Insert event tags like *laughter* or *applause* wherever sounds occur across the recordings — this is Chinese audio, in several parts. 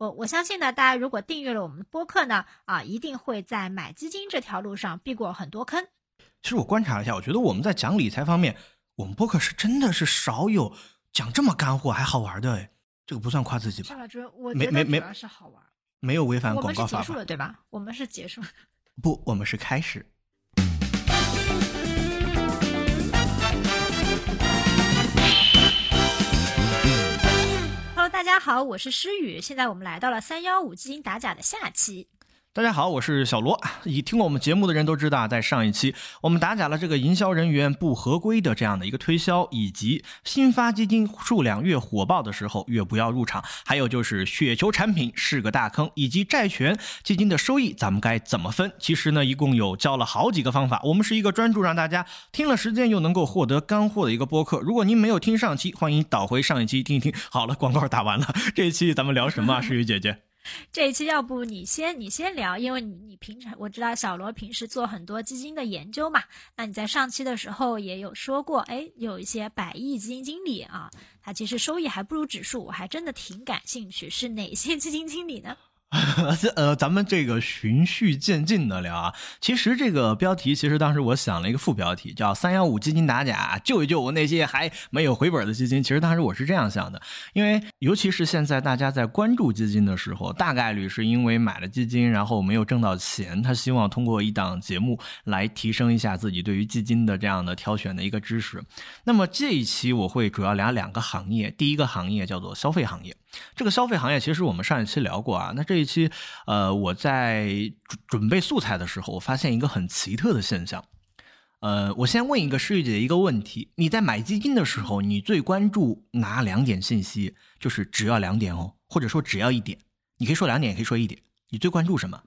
我我相信呢，大家如果订阅了我们的播客呢，啊，一定会在买基金这条路上避过很多坑。其实我观察了一下，我觉得我们在讲理财方面，我们播客是真的是少有讲这么干货还好玩的哎，这个不算夸自己吧？我没没没主要是好玩。没有违反我广告法吧们是结束？了对吧？我们是结束。*laughs* 不，我们是开始。大家好，我是诗雨。现在我们来到了三幺五基金打假的下期。大家好，我是小罗。*laughs* 已听过我们节目的人都知道，在上一期我们打假了这个营销人员不合规的这样的一个推销，以及新发基金数量越火爆的时候越不要入场，还有就是雪球产品是个大坑，以及债权基金的收益咱们该怎么分？其实呢，一共有教了好几个方法。我们是一个专注让大家听了实践又能够获得干货的一个播客。如果您没有听上期，欢迎倒回上一期听一听。好了，广告打完了，这一期咱们聊什么啊？诗雨姐姐。*laughs* 这一期要不你先你先聊，因为你你平常我知道小罗平时做很多基金的研究嘛，那你在上期的时候也有说过，哎，有一些百亿基金经理啊，他其实收益还不如指数，我还真的挺感兴趣，是哪些基金经理呢？*laughs* 呃，咱们这个循序渐进的聊啊。其实这个标题，其实当时我想了一个副标题，叫“三幺五基金打假，救一救我那些还没有回本的基金”。其实当时我是这样想的，因为尤其是现在大家在关注基金的时候，大概率是因为买了基金，然后没有挣到钱，他希望通过一档节目来提升一下自己对于基金的这样的挑选的一个知识。那么这一期我会主要聊两个行业，第一个行业叫做消费行业。这个消费行业其实我们上一期聊过啊，那这一期，呃，我在准准备素材的时候，我发现一个很奇特的现象。呃，我先问一个诗雨姐一个问题：你在买基金的时候，你最关注哪两点信息？就是只要两点哦，或者说只要一点，你可以说两点，也可以说一点。你最关注什么？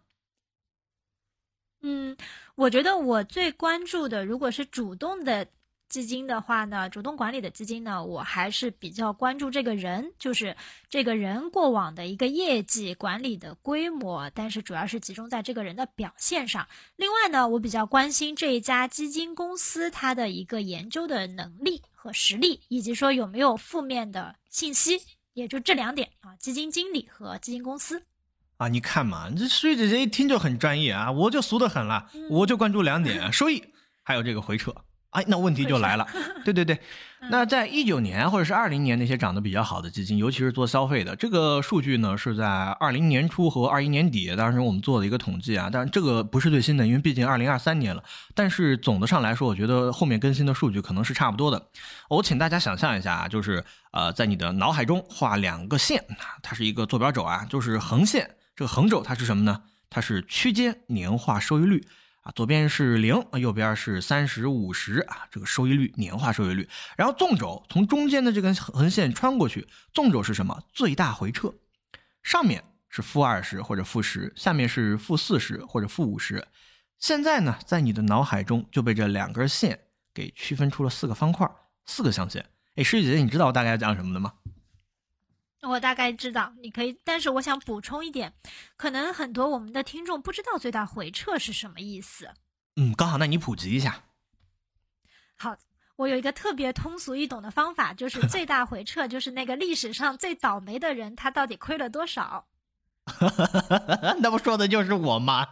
嗯，我觉得我最关注的，如果是主动的基金的话呢，主动管理的基金呢，我还是比较关注这个人，就是这个人过往的一个业绩、管理的规模，但是主要是集中在这个人的表现上。另外呢，我比较关心这一家基金公司它的一个研究的能力和实力，以及说有没有负面的信息，也就这两点啊，基金经理和基金公司。啊，你看嘛，这诗雨姐姐一听就很专业啊，我就俗的很了，我就关注两点：收益，还有这个回撤。哎，那问题就来了，*laughs* 对对对，那在一九年或者是二零年那些涨得比较好的基金，尤其是做消费的，这个数据呢是在二零年初和二一年底，当时我们做了一个统计啊，但是这个不是最新的，因为毕竟二零二三年了。但是总的上来说，我觉得后面更新的数据可能是差不多的。我请大家想象一下啊，就是呃，在你的脑海中画两个线，它是一个坐标轴啊，就是横线，这个横轴它是什么呢？它是区间年化收益率。啊，左边是零，右边是三十五十啊，这个收益率，年化收益率。然后纵轴从中间的这根横线穿过去，纵轴是什么？最大回撤。上面是负二十或者负十，下面是负四十或者负五十。现在呢，在你的脑海中就被这两根线给区分出了四个方块，四个象限。哎，师姐姐，你知道我大概要讲什么的吗？我大概知道，你可以，但是我想补充一点，可能很多我们的听众不知道最大回撤是什么意思。嗯，刚好，那你普及一下。好，我有一个特别通俗易懂的方法，就是 *laughs* 最大回撤就是那个历史上最倒霉的人，他到底亏了多少？*laughs* 那不说的就是我吗？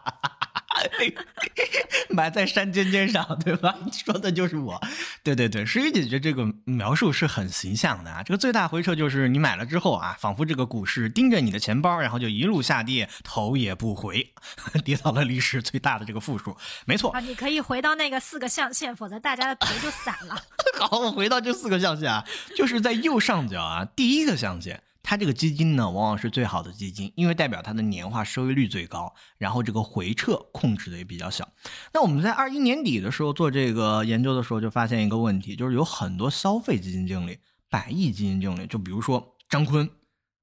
*laughs* 埋在山尖尖上，对吧？*laughs* 说的就是我。对对对，诗雨姐姐这个描述是很形象的啊。这个最大回撤就是你买了之后啊，仿佛这个股市盯着你的钱包，然后就一路下跌，头也不回，*laughs* 跌到了历史最大的这个负数。没错啊，你可以回到那个四个象限，否则大家的头就散了。好，我回到这四个象限啊，就是在右上角啊，第一个象限。它这个基金呢，往往是最好的基金，因为代表它的年化收益率最高，然后这个回撤控制的也比较小。那我们在二一年底的时候做这个研究的时候，就发现一个问题，就是有很多消费基金经理、百亿基金经理，就比如说张坤，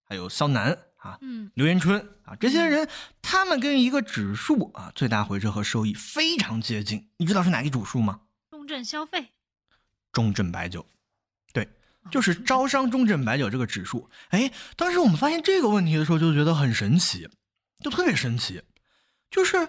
还有肖楠啊，嗯，刘元春啊，这些人，他们跟一个指数啊，最大回撤和收益非常接近。你知道是哪个指数吗？中证消费，中证白酒。就是招商中证白酒这个指数，哎，当时我们发现这个问题的时候，就觉得很神奇，就特别神奇。就是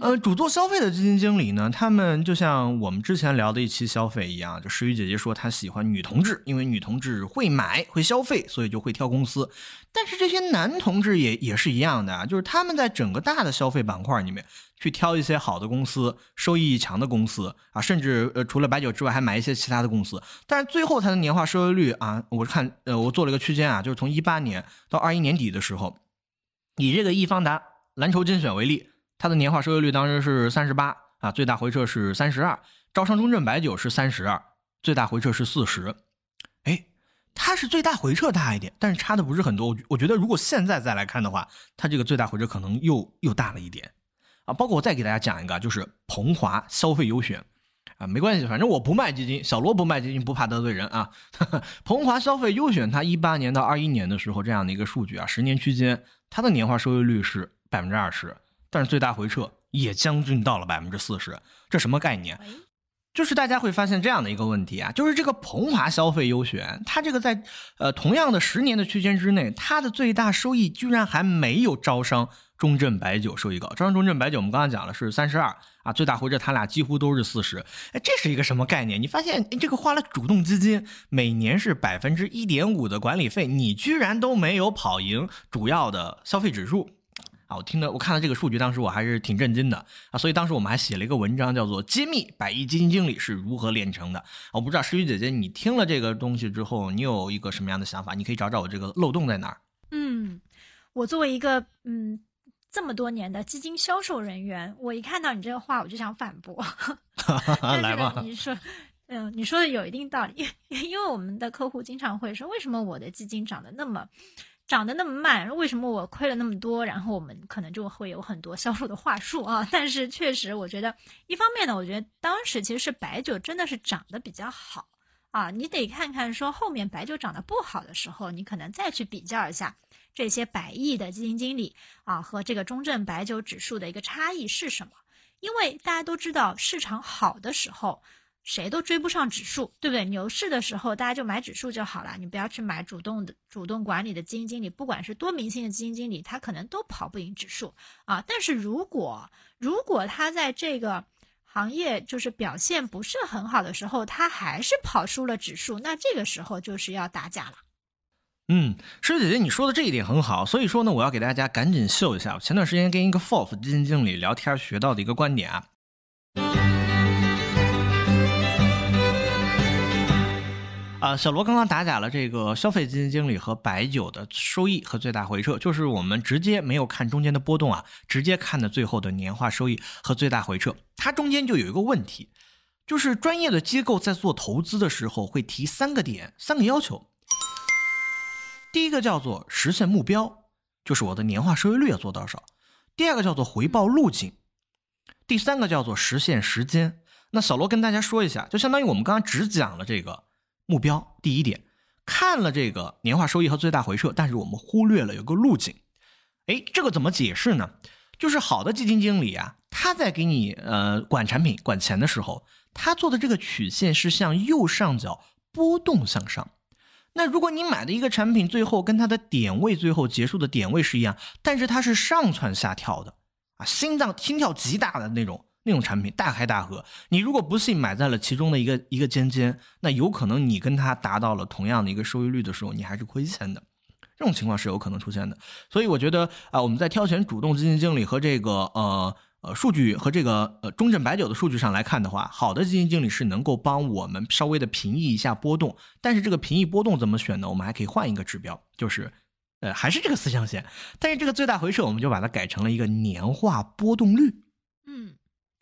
呃，主做消费的基金经理呢，他们就像我们之前聊的一期消费一样，就石宇姐姐说她喜欢女同志，因为女同志会买会消费，所以就会挑公司。但是这些男同志也也是一样的啊，就是他们在整个大的消费板块里面去挑一些好的公司、收益强的公司啊，甚至呃除了白酒之外还买一些其他的公司。但是最后它的年化收益率啊，我看呃我做了一个区间啊，就是从一八年到二一年底的时候，以这个易方达蓝筹精选为例。它的年化收益率当时是三十八啊，最大回撤是三十二。招商中证白酒是三十二，最大回撤是四十。哎，它是最大回撤大一点，但是差的不是很多。我我觉得如果现在再来看的话，它这个最大回撤可能又又大了一点啊。包括我再给大家讲一个，就是鹏华消费优选啊，没关系，反正我不卖基金，小罗不卖基金，不怕得罪人啊。*laughs* 鹏华消费优选，它一八年到二一年的时候这样的一个数据啊，十年区间，它的年化收益率是百分之二十。但是最大回撤也将近到了百分之四十，这什么概念？就是大家会发现这样的一个问题啊，就是这个鹏华消费优选，它这个在呃同样的十年的区间之内，它的最大收益居然还没有招商中证白酒收益高。招商中证白酒我们刚刚讲了是三十二啊，最大回撤它俩几乎都是四十。哎，这是一个什么概念？你发现这个花了主动基金每年是百分之一点五的管理费，你居然都没有跑赢主要的消费指数。啊，我听了，我看到这个数据，当时我还是挺震惊的啊，所以当时我们还写了一个文章，叫做《揭秘百亿基金经理是如何炼成的》。我不知道诗雨姐姐，你听了这个东西之后，你有一个什么样的想法？你可以找找我这个漏洞在哪儿。嗯，我作为一个嗯这么多年的基金销售人员，我一看到你这个话，我就想反驳。*laughs* 来吧，你说，嗯，你说的有一定道理，*laughs* 因为我们的客户经常会说，为什么我的基金涨得那么？涨得那么慢，为什么我亏了那么多？然后我们可能就会有很多销售的话术啊。*laughs* 但是确实，我觉得一方面呢，我觉得当时其实是白酒真的是涨得比较好啊。你得看看说后面白酒涨得不好的时候，你可能再去比较一下这些百亿的基金经理啊和这个中证白酒指数的一个差异是什么。因为大家都知道市场好的时候。谁都追不上指数，对不对？牛市的时候，大家就买指数就好了，你不要去买主动的、主动管理的基金经理，不管是多明星的基金经理，他可能都跑不赢指数啊。但是如果如果他在这个行业就是表现不是很好的时候，他还是跑输了指数，那这个时候就是要打假了。嗯，师姐姐，你说的这一点很好，所以说呢，我要给大家赶紧秀一下我，前段时间跟一个 FOF 基金经理聊天学到的一个观点啊。啊，小罗刚刚打假了这个消费基金经理和白酒的收益和最大回撤，就是我们直接没有看中间的波动啊，直接看的最后的年化收益和最大回撤。它中间就有一个问题，就是专业的机构在做投资的时候会提三个点、三个要求。第一个叫做实现目标，就是我的年化收益率要做多少；第二个叫做回报路径；第三个叫做实现时间。那小罗跟大家说一下，就相当于我们刚刚只讲了这个。目标第一点，看了这个年化收益和最大回撤，但是我们忽略了有个路径。哎，这个怎么解释呢？就是好的基金经理啊，他在给你呃管产品、管钱的时候，他做的这个曲线是向右上角波动向上。那如果你买的一个产品最后跟它的点位最后结束的点位是一样，但是它是上蹿下跳的啊，心脏心跳极大的那种。那种产品大开大合，你如果不幸买在了其中的一个一个尖尖，那有可能你跟他达到了同样的一个收益率的时候，你还是亏钱的。这种情况是有可能出现的。所以我觉得啊，我们在挑选主动基金经理和这个呃呃数据和这个呃中证白酒的数据上来看的话，好的基金经理是能够帮我们稍微的平抑一下波动。但是这个平抑波动怎么选呢？我们还可以换一个指标，就是呃还是这个四象限，但是这个最大回撤我们就把它改成了一个年化波动率。嗯。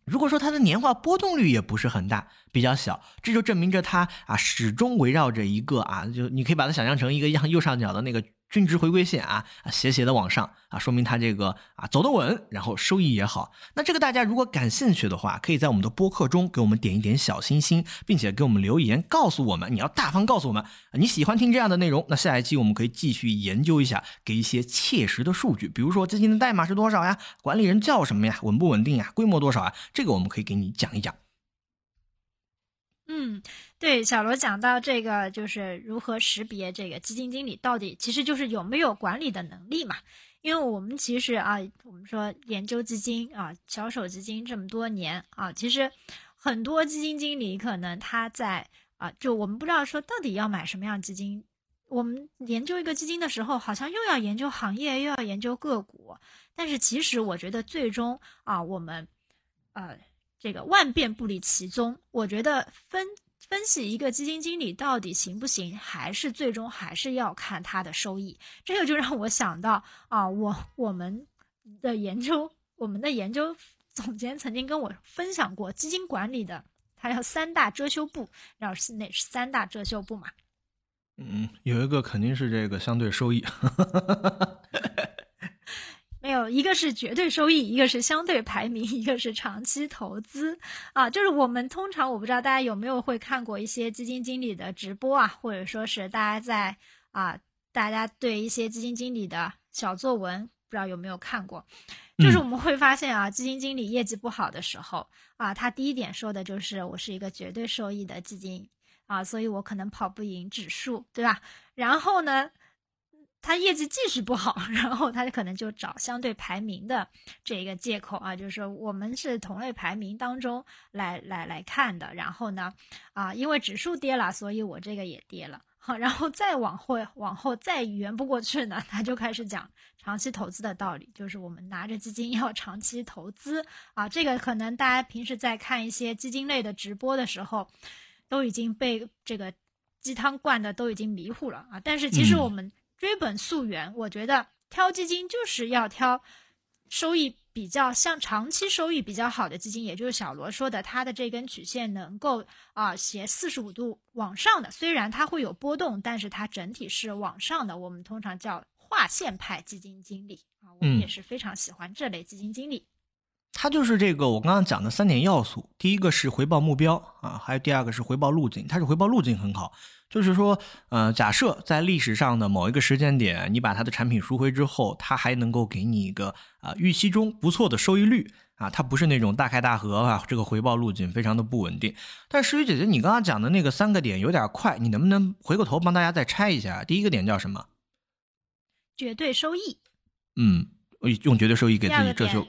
如果说它的年化波动率也不是很大，比较小，这就证明着它啊始终围绕着一个啊，就你可以把它想象成一个样右上角的那个。均值回归线啊，斜斜的往上啊，说明它这个啊走得稳，然后收益也好。那这个大家如果感兴趣的话，可以在我们的播客中给我们点一点小心心，并且给我们留言告诉我们，你要大方告诉我们你喜欢听这样的内容。那下一期我们可以继续研究一下，给一些切实的数据，比如说基金的代码是多少呀，管理人叫什么呀，稳不稳定呀，规模多少啊，这个我们可以给你讲一讲。嗯，对，小罗讲到这个，就是如何识别这个基金经理到底，其实就是有没有管理的能力嘛。因为我们其实啊，我们说研究基金啊，小手基金这么多年啊，其实很多基金经理可能他在啊，就我们不知道说到底要买什么样基金。我们研究一个基金的时候，好像又要研究行业，又要研究个股。但是其实我觉得最终啊，我们呃这个万变不离其宗。我觉得分分析一个基金经理到底行不行，还是最终还是要看他的收益。这个就让我想到啊，我我们的研究，我们的研究总监曾经跟我分享过基金管理的，他叫三大遮羞布，然后是哪三大遮羞布嘛？嗯，有一个肯定是这个相对收益，*laughs* 有一个是绝对收益，一个是相对排名，一个是长期投资啊。就是我们通常我不知道大家有没有会看过一些基金经理的直播啊，或者说是大家在啊，大家对一些基金经理的小作文，不知道有没有看过？就是我们会发现啊，基金经理业绩不好的时候啊，他第一点说的就是我是一个绝对收益的基金。啊，所以我可能跑不赢指数，对吧？然后呢，他业绩继续不好，*laughs* 然后他就可能就找相对排名的这个借口啊，就是说我们是同类排名当中来来来看的。然后呢，啊，因为指数跌了，所以我这个也跌了。好，*laughs* 然后再往后往后再圆不过去呢，*laughs* 他就开始讲长期投资的道理，就是我们拿着基金要长期投资啊。这个可能大家平时在看一些基金类的直播的时候。都已经被这个鸡汤灌的都已经迷糊了啊！但是其实我们追本溯源，我觉得挑基金就是要挑收益比较像长期收益比较好的基金，也就是小罗说的，它的这根曲线能够啊斜四十五度往上的，虽然它会有波动，但是它整体是往上的。我们通常叫划线派基金经理啊，我们也是非常喜欢这类基金经理。它就是这个我刚刚讲的三点要素，第一个是回报目标啊，还有第二个是回报路径。它是回报路径很好，就是说，呃，假设在历史上的某一个时间点，你把它的产品赎回之后，它还能够给你一个啊预期中不错的收益率啊，它不是那种大开大合啊，这个回报路径非常的不稳定。但诗雨姐姐，你刚刚讲的那个三个点有点快，你能不能回过头帮大家再拆一下？第一个点叫什么？绝对收益。嗯，用绝对收益给自己遮羞。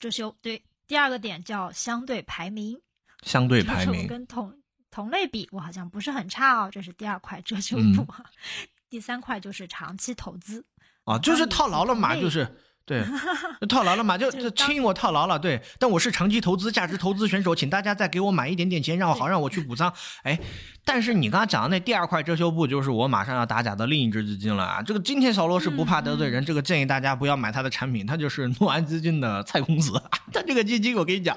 遮羞对，第二个点叫相对排名，相对排名跟同同类比，我好像不是很差哦，这是第二块遮羞布。*laughs* 第三块就是长期投资啊，就是套牢了嘛，就是。对，*laughs* 套牢了嘛？就就轻我套牢了。对，但我是长期投资、价值投资选手，请大家再给我买一点点钱，让我好让我去补仓。哎，但是你刚刚讲的那第二块遮羞布，就是我马上要打假的另一只基金了啊！这个今天小罗是不怕得罪人，这个建议大家不要买他的产品，他就是 *laughs* 诺安基金的蔡公子。*laughs* 他这个基金，我跟你讲，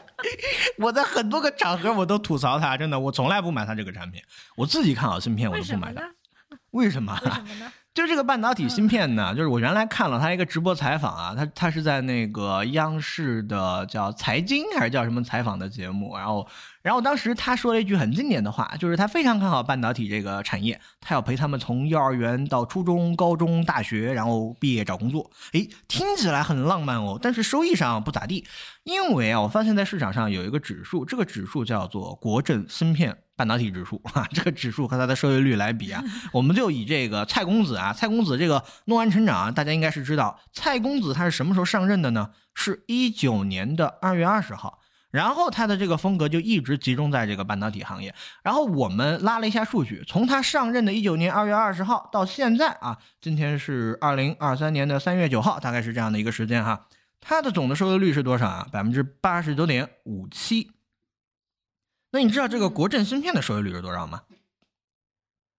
我在很多个场合我都吐槽他，真的，我从来不买他这个产品，我自己看好芯片我都不买的。为什么？为什么呢？就这个半导体芯片呢，就是我原来看了他一个直播采访啊，他他是在那个央视的叫财经还是叫什么采访的节目，然后然后当时他说了一句很经典的话，就是他非常看好半导体这个产业，他要陪他们从幼儿园到初中、高中、大学，然后毕业找工作。诶，听起来很浪漫哦，但是收益上不咋地，因为啊，我发现在市场上有一个指数，这个指数叫做国证芯片。半导体指数 *laughs* 啊，这个指数和它的收益率来比啊，*laughs* 我们就以这个蔡公子啊，蔡公子这个诺安成长啊，大家应该是知道，蔡公子他是什么时候上任的呢？是一九年的二月二十号，然后他的这个风格就一直集中在这个半导体行业。然后我们拉了一下数据，从他上任的一九年二月二十号到现在啊，今天是二零二三年的三月九号，大概是这样的一个时间哈，它的总的收益率是多少啊？百分之八十九点五七。那你知道这个国证芯片的收益率是多少吗？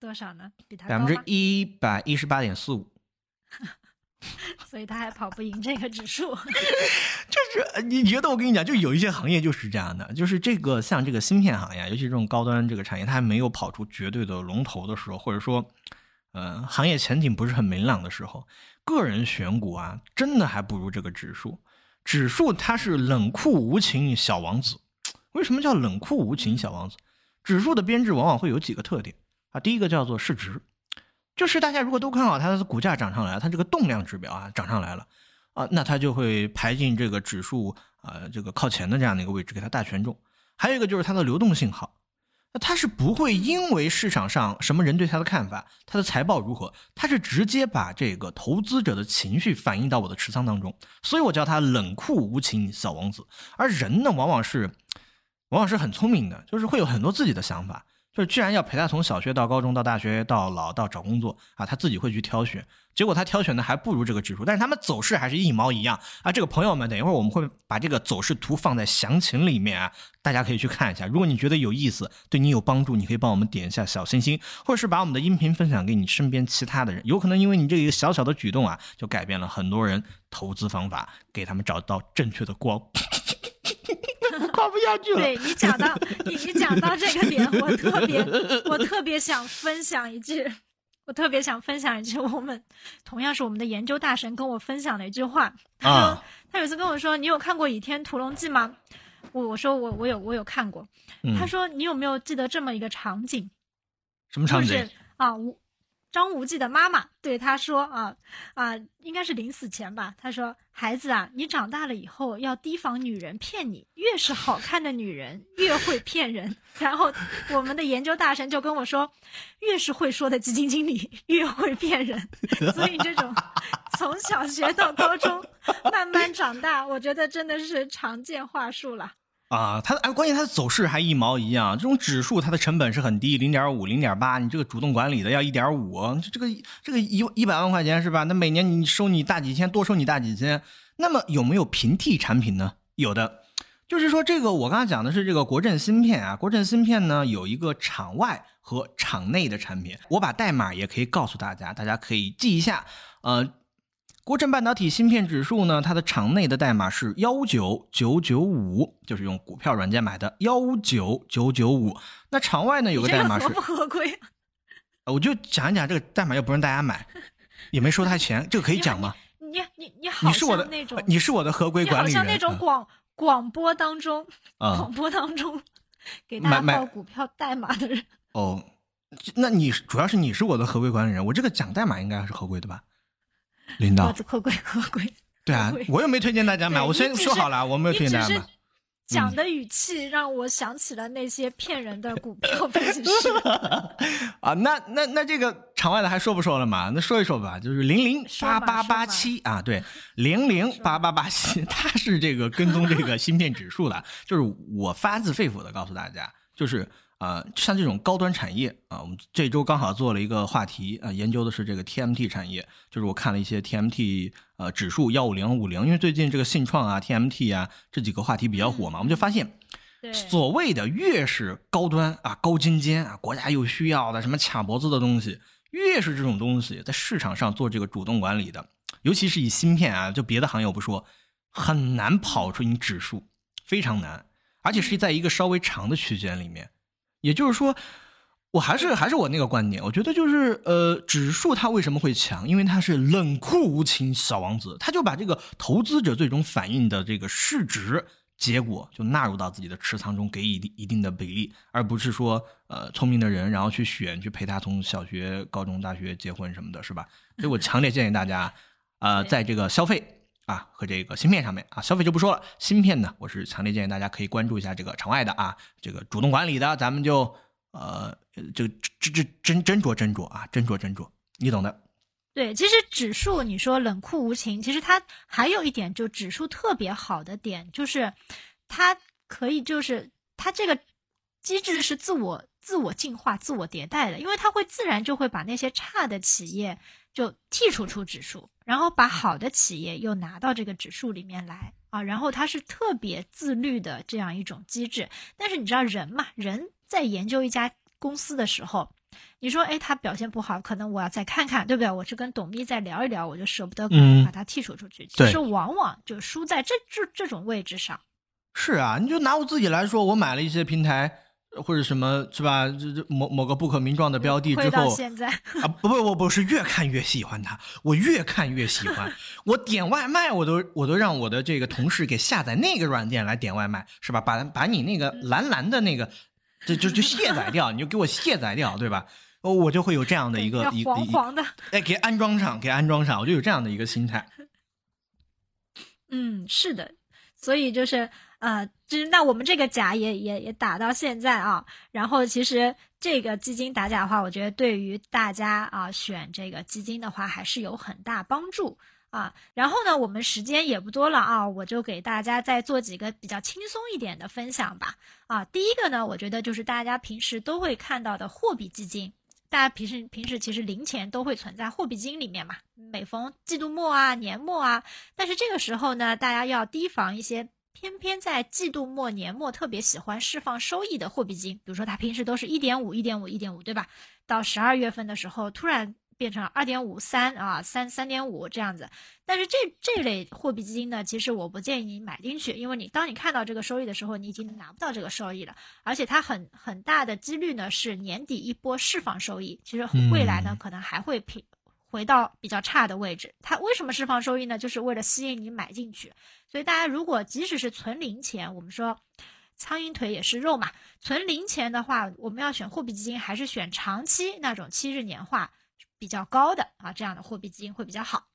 多少呢？比它百分之一百一十八点四五，*laughs* 所以他还跑不赢这个指数。*laughs* 就是你觉得我跟你讲，就有一些行业就是这样的，就是这个像这个芯片行业，尤其这种高端这个产业，它还没有跑出绝对的龙头的时候，或者说，呃，行业前景不是很明朗的时候，个人选股啊，真的还不如这个指数。指数它是冷酷无情小王子。为什么叫冷酷无情小王子？指数的编制往往会有几个特点啊。第一个叫做市值，就是大家如果都看好它的股价涨上来，它这个动量指标啊涨上来了啊，那它就会排进这个指数啊这个靠前的这样的一个位置，给它大权重。还有一个就是它的流动性好，他是不会因为市场上什么人对他的看法，他的财报如何，他是直接把这个投资者的情绪反映到我的持仓当中，所以我叫他冷酷无情小王子。而人呢，往往是，往往是很聪明的，就是会有很多自己的想法。就是居然要陪他从小学到高中到大学到老到找工作啊，他自己会去挑选，结果他挑选的还不如这个指数，但是他们走势还是一毛一样啊。这个朋友们，等一会儿我们会把这个走势图放在详情里面啊，大家可以去看一下。如果你觉得有意思，对你有帮助，你可以帮我们点一下小心心，或者是把我们的音频分享给你身边其他的人，有可能因为你这一个小小的举动啊，就改变了很多人投资方法，给他们找到正确的光。夸不下去了。对你讲到 *laughs* 你你讲到这个点，我特别我特别想分享一句，我特别想分享一句，我们同样是我们的研究大神跟我分享的一句话。他说他有一次跟我说：“你有看过《倚天屠龙记》吗？”我我说我我有我有看过。他说：“你有没有记得这么一个场景？什么场景啊？”张无忌的妈妈对他说：“啊啊，应该是临死前吧。他说：‘孩子啊，你长大了以后要提防女人骗你，越是好看的女人越会骗人。*laughs* ’然后我们的研究大神就跟我说：‘越是会说的基金经理越会骗人。’所以这种 *laughs* 从小学到高中慢慢长大，我觉得真的是常见话术了。”啊，它哎，关键它的走势还一毛一样。这种指数它的成本是很低，零点五、零点八，你这个主动管理的要一点五，这个这个一一百万块钱是吧？那每年你收你大几千，多收你大几千。那么有没有平替产品呢？有的，就是说这个我刚才讲的是这个国证芯片啊，国证芯片呢有一个场外和场内的产品，我把代码也可以告诉大家，大家可以记一下，呃。国证半导体芯片指数呢，它的场内的代码是幺九九九五，就是用股票软件买的幺九九九五。那场外呢有个代码是合不合规？*laughs* 我就讲一讲这个代码，又不让大家买，也没收他钱，这个可以讲吗？你你你好，你是我的那种，你是我的合规管理人，好像那种广广播当中，*laughs* 广播当中给大家报股票代码的人。哦，那你主要是你是我的合规管理人，我这个讲代码应该是合规的吧？领导，合规合规。*laughs* 对啊，我又没推荐大家买，我先说好了，我没有推荐大家买。讲的语气让我想起了那些骗人的股票分析师。*laughs* 啊，那那那这个场外的还说不说了嘛？那说一说吧，就是零零八八八七啊，对，零零八八八七，它是这个跟踪这个芯片指数的，就是我发自肺腑的告诉大家，就是。啊，像这种高端产业啊，我们这周刚好做了一个话题啊，研究的是这个 TMT 产业，就是我看了一些 TMT 呃指数幺五零五零，因为最近这个信创啊、TMT 啊这几个话题比较火嘛，我们就发现，所谓的越是高端啊、高精尖啊，国家又需要的什么卡脖子的东西，越是这种东西在市场上做这个主动管理的，尤其是以芯片啊，就别的行业我不说，很难跑出你指数，非常难，而且是在一个稍微长的区间里面。也就是说，我还是还是我那个观点，我觉得就是呃，指数它为什么会强？因为它是冷酷无情小王子，他就把这个投资者最终反映的这个市值结果就纳入到自己的持仓中，给一定一定的比例，而不是说呃聪明的人然后去选去陪他从小学、高中、大学结婚什么的，是吧？所以我强烈建议大家，呃，在这个消费。啊，和这个芯片上面啊，消费就不说了。芯片呢，我是强烈建议大家可以关注一下这个场外的啊，这个主动管理的，咱们就呃，这个这这斟斟酌斟酌啊，斟酌斟酌，你懂的。对，其实指数你说冷酷无情，其实它还有一点，就指数特别好的点，就是它可以就是它这个机制是自我自我进化、自我迭代的，因为它会自然就会把那些差的企业。就剔除出指数，然后把好的企业又拿到这个指数里面来啊，然后它是特别自律的这样一种机制。但是你知道人嘛，人在研究一家公司的时候，你说哎，他表现不好，可能我要再看看，对不对？我去跟董秘再聊一聊，我就舍不得把它剔除出去。其实往往就输在这这这种位置上。是啊，你就拿我自己来说，我买了一些平台。或者什么是吧？这这某某个不可名状的标的之后啊，不不不不是越看越喜欢它，我越看越喜欢。我点外卖，我都我都让我的这个同事给下载那个软件来点外卖，是吧？把把你那个蓝蓝的那个，就就就卸载掉，你就给我卸载掉，对吧？哦，我就会有这样的一个一黄黄的，哎，给安装上，给安装上，我就有这样的一个心态。*laughs* 嗯，是的。所以就是呃，就是那我们这个甲也也也打到现在啊。然后其实这个基金打假的话，我觉得对于大家啊选这个基金的话，还是有很大帮助。啊，然后呢，我们时间也不多了啊，我就给大家再做几个比较轻松一点的分享吧。啊，第一个呢，我觉得就是大家平时都会看到的货币基金，大家平时平时其实零钱都会存在货币基金里面嘛。每逢季度末啊、年末啊，但是这个时候呢，大家要提防一些偏偏在季度末、年末特别喜欢释放收益的货币基金，比如说它平时都是一点五、一点五、一点五，对吧？到十二月份的时候突然。变成二点五三啊，三三点五这样子，但是这这类货币基金呢，其实我不建议你买进去，因为你当你看到这个收益的时候，你已经拿不到这个收益了，而且它很很大的几率呢是年底一波释放收益，其实未来呢可能还会平回到比较差的位置。它为什么释放收益呢？就是为了吸引你买进去。所以大家如果即使是存零钱，我们说苍蝇腿也是肉嘛，存零钱的话，我们要选货币基金，还是选长期那种七日年化。比较高的啊，这样的货币基金会比较好。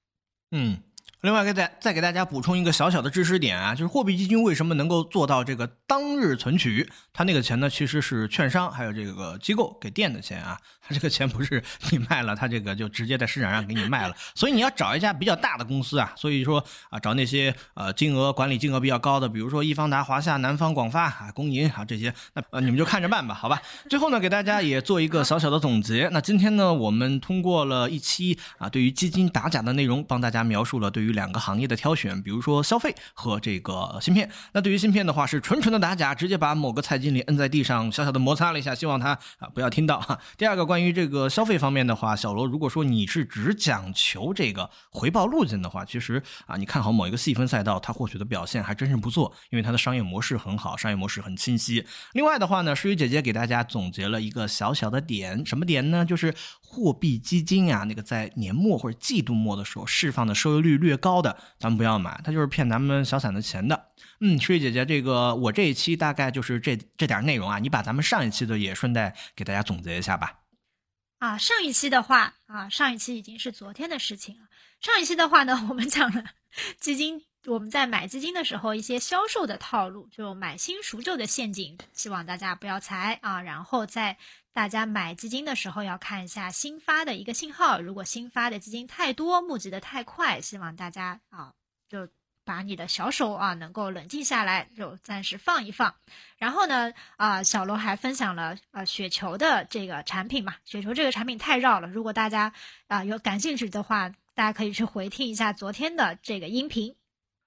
嗯。另外，给再再给大家补充一个小小的知识点啊，就是货币基金为什么能够做到这个当日存取？它那个钱呢，其实是券商还有这个机构给垫的钱啊，它这个钱不是你卖了，它这个就直接在市场上给你卖了。所以你要找一家比较大的公司啊，所以说啊，找那些呃金额管理金额比较高的，比如说易方达、华夏、南方广发啊、工银啊这些，那呃你们就看着办吧，好吧。最后呢，给大家也做一个小小的总结。那今天呢，我们通过了一期啊，对于基金打假的内容，帮大家描述了对于两个行业的挑选，比如说消费和这个芯片。那对于芯片的话，是纯纯的打假，直接把某个蔡经理摁在地上，小小的摩擦了一下，希望他啊不要听到哈。第二个，关于这个消费方面的话，小罗，如果说你是只讲求这个回报路径的话，其实啊，你看好某一个细分赛道，它或许的表现还真是不错，因为它的商业模式很好，商业模式很清晰。另外的话呢，诗雨姐姐给大家总结了一个小小的点，什么点呢？就是货币基金啊，那个在年末或者季度末的时候释放的收益率略高的。咱们不要买，它就是骗咱们小散的钱的。嗯，水姐姐，这个我这一期大概就是这这点内容啊，你把咱们上一期的也顺带给大家总结一下吧。啊，上一期的话啊，上一期已经是昨天的事情了。上一期的话呢，*laughs* 我们讲了基金，我们在买基金的时候一些销售的套路，就买新赎旧的陷阱，希望大家不要踩啊。然后在大家买基金的时候要看一下新发的一个信号，如果新发的基金太多，募集的太快，希望大家啊就把你的小手啊能够冷静下来，就暂时放一放。然后呢啊，小罗还分享了呃雪球的这个产品嘛，雪球这个产品太绕了，如果大家啊有感兴趣的话，大家可以去回听一下昨天的这个音频。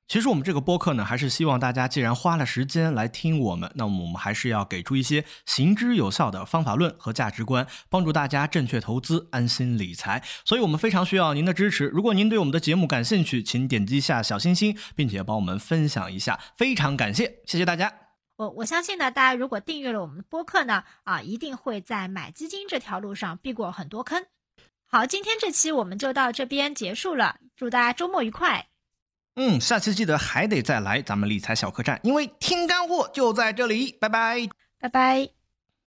其实我们这个播客呢，还是希望大家既然花了时间来听我们，那么我们还是要给出一些行之有效的方法论和价值观，帮助大家正确投资、安心理财。所以我们非常需要您的支持。如果您对我们的节目感兴趣，请点击一下小心心，并且帮我们分享一下，非常感谢，谢谢大家。我我相信呢，大家如果订阅了我们的播客呢，啊，一定会在买基金这条路上避过很多坑。好，今天这期我们就到这边结束了，祝大家周末愉快。嗯，下期记得还得再来咱们理财小客栈，因为听干货就在这里，拜拜，拜拜。